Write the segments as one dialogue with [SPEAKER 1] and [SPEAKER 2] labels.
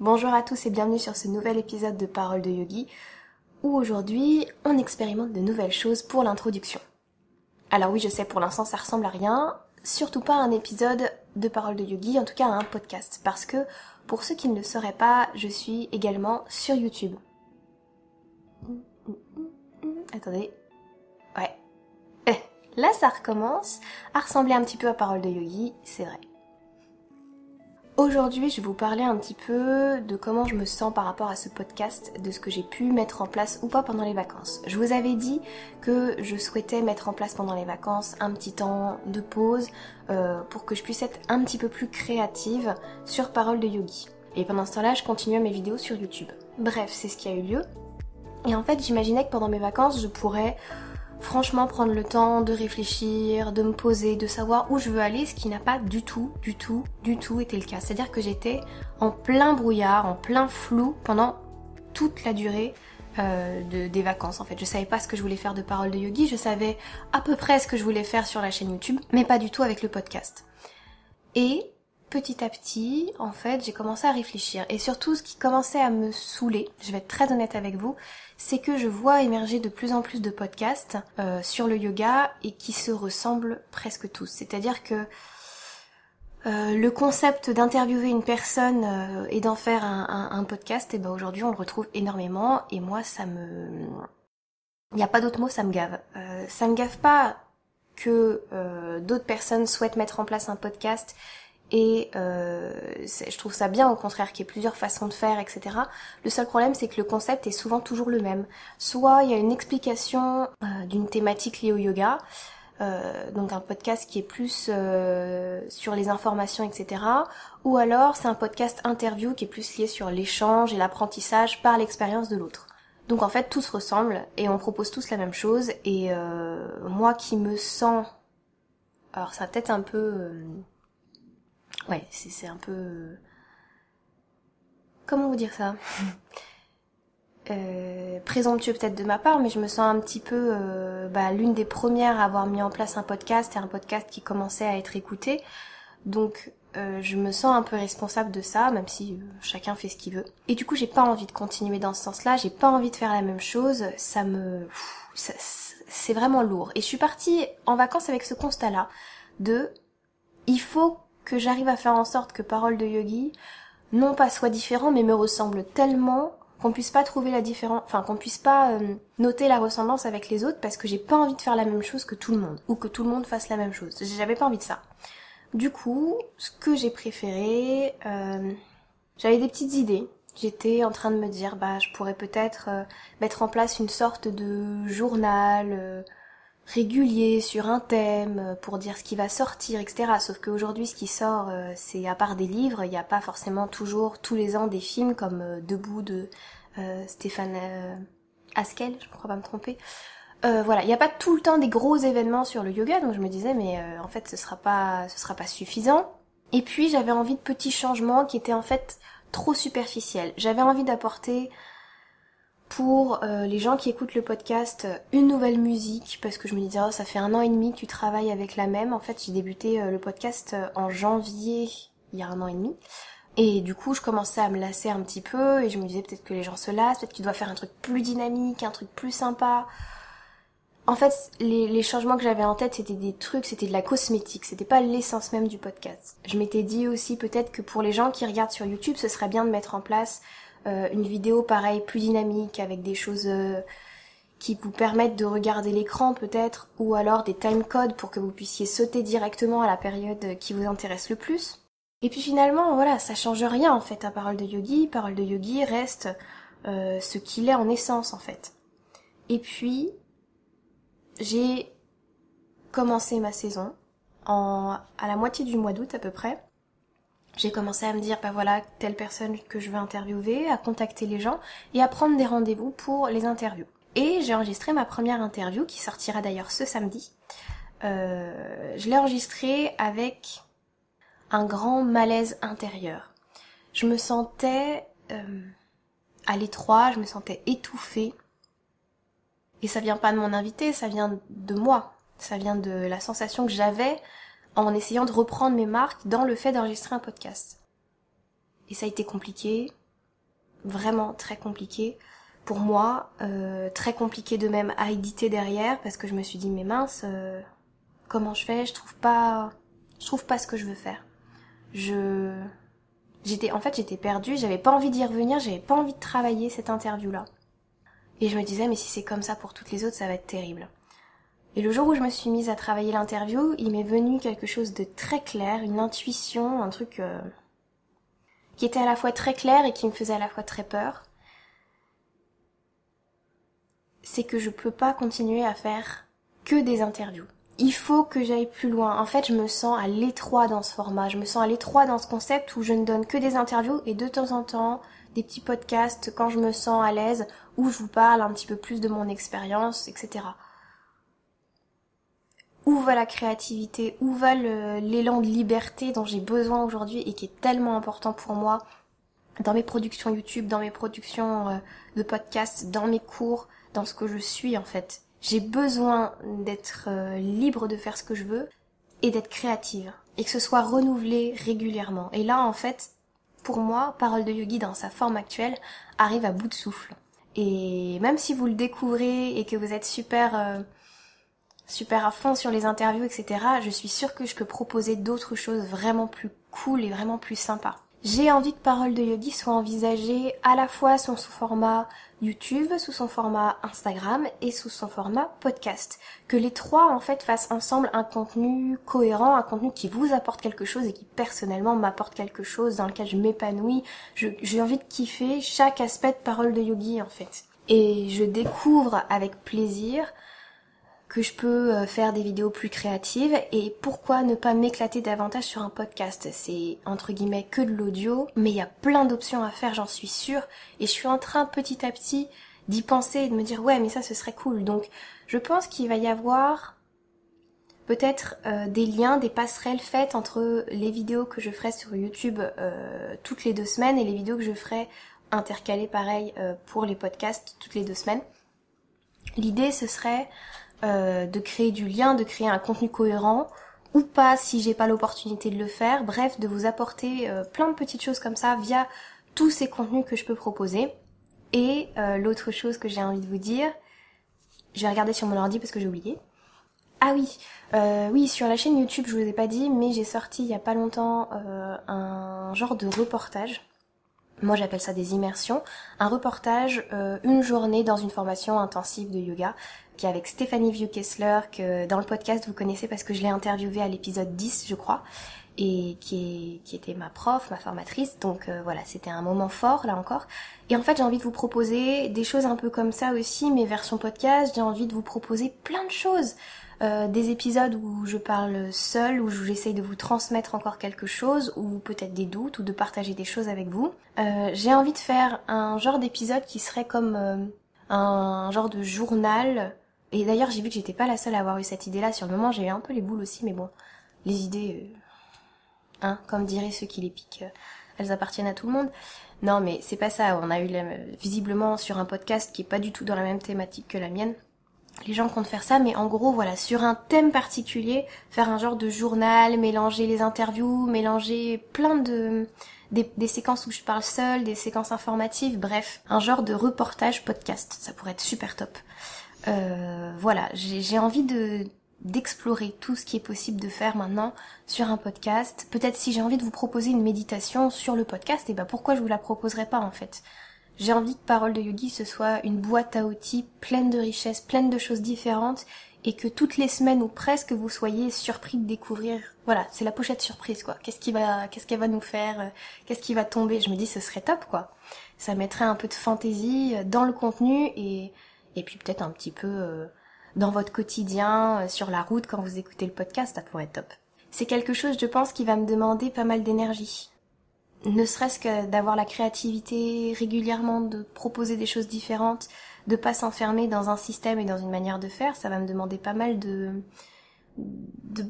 [SPEAKER 1] Bonjour à tous et bienvenue sur ce nouvel épisode de Parole de Yogi où aujourd'hui on expérimente de nouvelles choses pour l'introduction. Alors oui, je sais, pour l'instant ça ressemble à rien, surtout pas à un épisode de Parole de Yogi, en tout cas à un podcast, parce que pour ceux qui ne le sauraient pas, je suis également sur YouTube. Attendez. Ouais. Eh, là ça recommence à ressembler un petit peu à Parole de Yogi, c'est vrai. Aujourd'hui, je vais vous parler un petit peu de comment je me sens par rapport à ce podcast, de ce que j'ai pu mettre en place ou pas pendant les vacances. Je vous avais dit que je souhaitais mettre en place pendant les vacances un petit temps de pause euh, pour que je puisse être un petit peu plus créative sur Parole de Yogi. Et pendant ce temps-là, je continuais mes vidéos sur YouTube. Bref, c'est ce qui a eu lieu. Et en fait, j'imaginais que pendant mes vacances, je pourrais franchement prendre le temps de réfléchir, de me poser, de savoir où je veux aller, ce qui n'a pas du tout, du tout, du tout été le cas. C'est-à-dire que j'étais en plein brouillard, en plein flou pendant toute la durée euh, de, des vacances en fait. Je savais pas ce que je voulais faire de parole de yogi, je savais à peu près ce que je voulais faire sur la chaîne YouTube, mais pas du tout avec le podcast. Et petit à petit, en fait, j'ai commencé à réfléchir. Et surtout, ce qui commençait à me saouler, je vais être très honnête avec vous, c'est que je vois émerger de plus en plus de podcasts euh, sur le yoga et qui se ressemblent presque tous. C'est-à-dire que euh, le concept d'interviewer une personne euh, et d'en faire un, podcast, et eh ben aujourd'hui on le retrouve énormément et moi ça me... Il n'y a pas d'autre mot, ça me gave. ça me gave pas que d'autres personnes souhaitent mettre en place un podcast et euh, je trouve ça bien au contraire qu'il y ait plusieurs façons de faire, etc. Le seul problème c'est que le concept est souvent toujours le même. Soit il y a une explication euh, d'une thématique liée au yoga, euh, donc un podcast qui est plus euh, sur les informations, etc. Ou alors c'est un podcast interview qui est plus lié sur l'échange et l'apprentissage par l'expérience de l'autre. Donc en fait tout se ressemble et on propose tous la même chose et euh, moi qui me sens... Alors ça peut-être un peu Ouais, c'est un peu... Comment vous dire ça? Euh, présomptueux peut-être de ma part, mais je me sens un petit peu euh, bah, l'une des premières à avoir mis en place un podcast et un podcast qui commençait à être écouté. Donc euh, je me sens un peu responsable de ça, même si chacun fait ce qu'il veut. Et du coup, j'ai pas envie de continuer dans ce sens-là. J'ai pas envie de faire la même chose. Ça me, c'est vraiment lourd. Et je suis partie en vacances avec ce constat-là de, il faut que j'arrive à faire en sorte que Parole de Yogi, non pas soit différent, mais me ressemble tellement qu'on puisse pas trouver la différence, enfin qu'on puisse pas euh, noter la ressemblance avec les autres parce que j'ai pas envie de faire la même chose que tout le monde ou que tout le monde fasse la même chose. J'avais pas envie de ça. Du coup, ce que j'ai préféré, euh, j'avais des petites idées. J'étais en train de me dire, bah, je pourrais peut-être euh, mettre en place une sorte de journal régulier sur un thème euh, pour dire ce qui va sortir, etc. Sauf qu'aujourd'hui, ce qui sort, euh, c'est à part des livres, il n'y a pas forcément toujours tous les ans des films comme euh, Debout de Stéphane Askel, je ne crois pas me tromper. voilà, il n'y a pas tout le temps des gros événements sur le yoga, donc je me disais mais en fait ce sera pas ce sera pas suffisant. Et puis j'avais envie de petits changements qui étaient en fait trop superficiels. J'avais envie d'apporter pour euh, les gens qui écoutent le podcast une nouvelle musique parce que je me disais oh, ça fait un an et demi que tu travailles avec la même. En fait j'ai débuté euh, le podcast euh, en janvier il y a un an et demi. Et du coup je commençais à me lasser un petit peu et je me disais peut-être que les gens se lassent, peut-être que tu dois faire un truc plus dynamique, un truc plus sympa. En fait, les, les changements que j'avais en tête, c'était des trucs, c'était de la cosmétique, c'était pas l'essence même du podcast. Je m'étais dit aussi peut-être que pour les gens qui regardent sur YouTube, ce serait bien de mettre en place euh, une vidéo pareil plus dynamique avec des choses euh, qui vous permettent de regarder l'écran peut-être ou alors des time codes pour que vous puissiez sauter directement à la période qui vous intéresse le plus. Et puis finalement, voilà, ça change rien en fait à Parole de Yogi. Parole de Yogi reste euh, ce qu'il est en essence en fait. Et puis, j'ai commencé ma saison en, à la moitié du mois d'août à peu près j'ai commencé à me dire, bah voilà, telle personne que je veux interviewer, à contacter les gens et à prendre des rendez-vous pour les interviews. Et j'ai enregistré ma première interview qui sortira d'ailleurs ce samedi. Euh, je l'ai enregistrée avec un grand malaise intérieur. Je me sentais euh, à l'étroit, je me sentais étouffée. Et ça vient pas de mon invité, ça vient de moi. Ça vient de la sensation que j'avais en essayant de reprendre mes marques dans le fait d'enregistrer un podcast. Et ça a été compliqué, vraiment très compliqué pour moi, euh, très compliqué de même à éditer derrière parce que je me suis dit mais mince, euh, comment je fais? Je trouve pas, je trouve pas ce que je veux faire. Je, j'étais, en fait, j'étais perdue, j'avais pas envie d'y revenir, j'avais pas envie de travailler cette interview là. Et je me disais mais si c'est comme ça pour toutes les autres, ça va être terrible. Et le jour où je me suis mise à travailler l'interview, il m'est venu quelque chose de très clair, une intuition, un truc euh, qui était à la fois très clair et qui me faisait à la fois très peur c'est que je peux pas continuer à faire que des interviews. Il faut que j'aille plus loin. En fait, je me sens à l'étroit dans ce format. Je me sens à l'étroit dans ce concept où je ne donne que des interviews et de temps en temps des petits podcasts quand je me sens à l'aise où je vous parle un petit peu plus de mon expérience, etc. Où va la créativité Où va l'élan de liberté dont j'ai besoin aujourd'hui et qui est tellement important pour moi dans mes productions YouTube, dans mes productions euh, de podcasts, dans mes cours, dans ce que je suis en fait. J'ai besoin d'être euh, libre de faire ce que je veux et d'être créative et que ce soit renouvelé régulièrement. Et là en fait, pour moi, Parole de Yogi dans sa forme actuelle arrive à bout de souffle. Et même si vous le découvrez et que vous êtes super euh, super à fond sur les interviews, etc., je suis sûre que je peux proposer d'autres choses vraiment plus cool et vraiment plus sympas. J'ai envie que Parole de Yogi soit envisagée à la fois sous son format YouTube, sous son format Instagram et sous son format podcast. Que les trois en fait fassent ensemble un contenu cohérent, un contenu qui vous apporte quelque chose et qui personnellement m'apporte quelque chose, dans lequel je m'épanouis. J'ai envie de kiffer chaque aspect de Parole de Yogi en fait. Et je découvre avec plaisir que je peux euh, faire des vidéos plus créatives et pourquoi ne pas m'éclater davantage sur un podcast? C'est entre guillemets que de l'audio, mais il y a plein d'options à faire, j'en suis sûre, et je suis en train petit à petit d'y penser et de me dire ouais mais ça ce serait cool. Donc je pense qu'il va y avoir peut-être euh, des liens, des passerelles faites entre les vidéos que je ferai sur YouTube euh, toutes les deux semaines et les vidéos que je ferai intercalées pareil pour les podcasts toutes les deux semaines. L'idée ce serait euh, de créer du lien, de créer un contenu cohérent ou pas si j'ai pas l'opportunité de le faire. Bref, de vous apporter euh, plein de petites choses comme ça via tous ces contenus que je peux proposer. Et euh, l'autre chose que j'ai envie de vous dire, je vais regarder sur mon ordi parce que j'ai oublié. Ah oui, oui, sur la chaîne YouTube, je vous ai pas dit, mais j'ai sorti il y a pas longtemps un genre de reportage. Moi j'appelle ça des immersions, un reportage, une journée dans une formation intensive de yoga qui est avec Stéphanie Vieux-Kessler, que dans le podcast vous connaissez parce que je l'ai interviewée à l'épisode 10, je crois, et qui, est, qui était ma prof, ma formatrice. Donc euh, voilà, c'était un moment fort là encore. Et en fait, j'ai envie de vous proposer des choses un peu comme ça aussi, mes versions podcast. J'ai envie de vous proposer plein de choses. Euh, des épisodes où je parle seule, où j'essaye de vous transmettre encore quelque chose, ou peut-être des doutes, ou de partager des choses avec vous. Euh, j'ai envie de faire un genre d'épisode qui serait comme un genre de journal et d'ailleurs, j'ai vu que j'étais pas la seule à avoir eu cette idée-là. Sur le moment, j'ai eu un peu les boules aussi, mais bon, les idées, euh, hein, comme diraient ceux qui les piquent, euh, elles appartiennent à tout le monde. Non, mais c'est pas ça. On a eu visiblement sur un podcast qui est pas du tout dans la même thématique que la mienne. Les gens comptent faire ça, mais en gros, voilà, sur un thème particulier, faire un genre de journal, mélanger les interviews, mélanger plein de des, séquences où je parle seule, des séquences informatives, bref, un genre de reportage podcast. Ça pourrait être super top. Euh, voilà, j'ai envie de d'explorer tout ce qui est possible de faire maintenant sur un podcast. Peut-être si j'ai envie de vous proposer une méditation sur le podcast, et eh ben pourquoi je vous la proposerai pas en fait? J'ai envie que Parole de Yogi ce soit une boîte à outils pleine de richesses, pleine de choses différentes et que toutes les semaines ou presque vous soyez surpris de découvrir voilà, c'est la pochette surprise quoi. Qu'est-ce qui va qu'est-ce qu'elle va nous faire euh, Qu'est-ce qui va tomber? Je me dis ce serait top quoi. Ça mettrait un peu de fantaisie dans le contenu et et puis peut-être un petit peu euh, dans votre quotidien, euh, sur la route, quand vous écoutez le podcast, ça pourrait être top. C'est quelque chose, je pense, qui va me demander pas mal d'énergie. Ne serait-ce que d'avoir la créativité régulièrement, de proposer des choses différentes, de pas s'enfermer dans un système et dans une manière de faire, ça va me demander pas mal de, de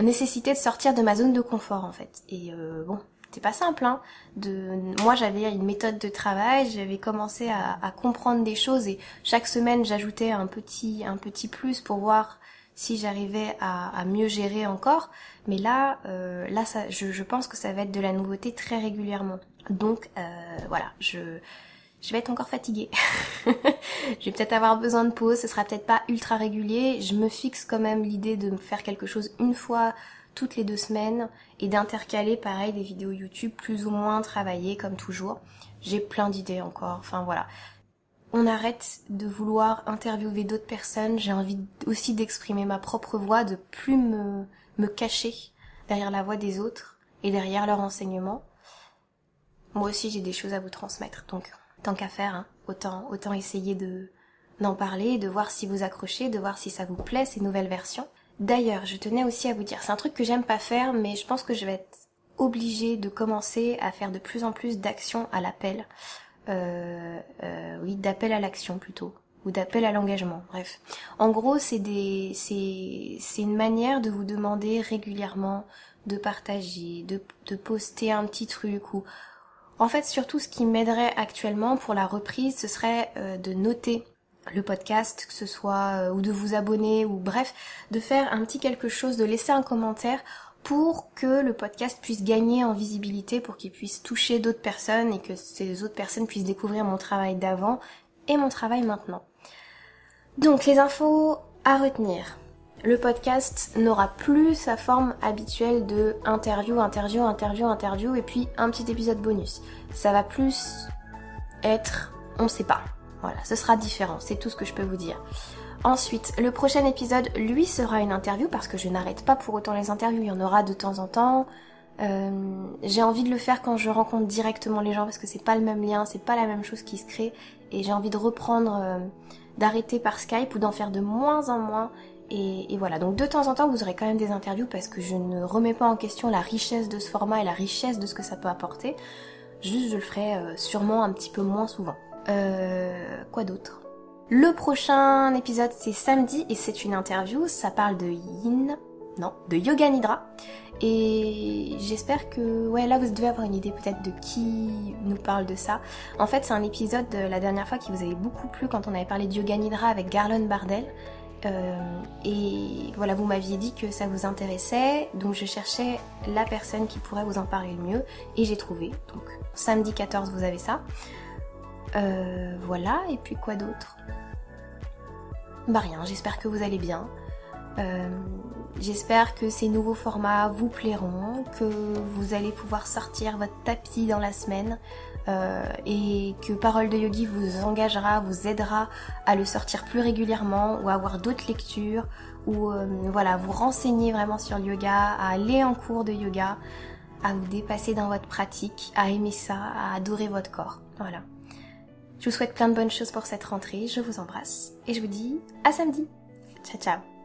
[SPEAKER 1] nécessité de sortir de ma zone de confort en fait. Et euh, bon, c'est pas simple. Hein, de, moi, j'avais une méthode de travail, j'avais commencé à, à, comprendre des choses et chaque semaine, j'ajoutais un petit, un petit plus pour voir si j'arrivais à, mieux gérer encore. Mais là, euh, là, ça, je, pense que ça va être de la nouveauté très régulièrement. Donc voilà, je je vais être encore fatiguée. je vais peut-être avoir besoin de pause, ce sera peut-être pas ultra régulier. Je me fixe quand même l'idée de faire quelque chose une fois toutes les deux semaines et d'intercaler pareil des vidéos YouTube plus ou moins travaillées comme toujours. J'ai plein d'idées encore, enfin voilà. On arrête de vouloir interviewer d'autres personnes, j'ai envie aussi d'exprimer ma propre voix, de plus me, me cacher derrière la voix des autres et derrière leur enseignement. Moi aussi j'ai des choses à vous transmettre, donc tant qu'à faire, hein, autant, autant essayer de d'en parler, de voir si vous accrochez, de voir si ça vous plaît ces nouvelles versions. D'ailleurs, je tenais aussi à vous dire, c'est un truc que j'aime pas faire, mais je pense que je vais être obligée de commencer à faire de plus en plus d'actions à l'appel. Euh, euh, oui, d'appel à l'action plutôt, ou d'appel à l'engagement. Bref, en gros, c'est des, c'est, une manière de vous demander régulièrement de partager, de, poster un petit truc ou en fait, surtout ce qui m'aiderait actuellement pour la reprise, ce serait euh, de noter le podcast, que ce soit ou de vous abonner ou bref, de faire un petit quelque chose, de laisser un commentaire pour que le podcast puisse gagner en visibilité, pour qu'il puisse toucher d'autres personnes et que ces autres personnes puissent découvrir mon travail d'avant et mon travail maintenant. Donc les infos à retenir le podcast n'aura plus sa forme habituelle de interview, interview, interview, interview et puis un petit épisode bonus. Ça va plus être on sait pas. Voilà, ce sera différent, c'est tout ce que je peux vous dire. Ensuite, le prochain épisode, lui, sera une interview parce que je n'arrête pas pour autant les interviews, il y en aura de temps en temps. Euh, j'ai envie de le faire quand je rencontre directement les gens parce que c'est pas le même lien, c'est pas la même chose qui se crée et j'ai envie de reprendre, euh, d'arrêter par Skype ou d'en faire de moins en moins et, voilà, donc de temps en temps, vous aurez quand même des interviews parce que je ne remets pas en question la richesse de ce format et la richesse de ce que ça peut apporter. Juste, je le ferai euh, sûrement un petit peu moins souvent. Euh, quoi d'autre? Le prochain épisode, c'est samedi et c'est une interview. Ça parle de Yin, non, de Yoga Nidra. Et j'espère que, ouais, là vous devez avoir une idée peut-être de qui nous parle de ça. En fait, c'est un épisode de la dernière fois qui vous avait beaucoup plu quand on avait parlé de Yoga Nidra avec Garlon Bardel. Euh, et voilà, vous m'aviez dit que ça vous intéressait, donc je cherchais la personne qui pourrait vous en parler le mieux, et j'ai trouvé. Donc samedi 14, vous avez ça. Euh, voilà, et puis quoi d'autre? Bah rien, j'espère que vous allez bien. Euh, j'espère que ces nouveaux formats vous plairont, que vous allez pouvoir sortir votre tapis dans la semaine, euh, et que Parole de Yogi vous engagera, vous aidera à le sortir plus régulièrement ou à avoir d'autres lectures ou euh, voilà, vous renseigner vraiment sur le yoga, à aller en cours de yoga, à vous dépasser dans votre pratique, à aimer ça, à adorer votre corps. Voilà. Je vous souhaite plein de bonnes choses pour cette rentrée, je vous embrasse et je vous dis à samedi. Ciao ciao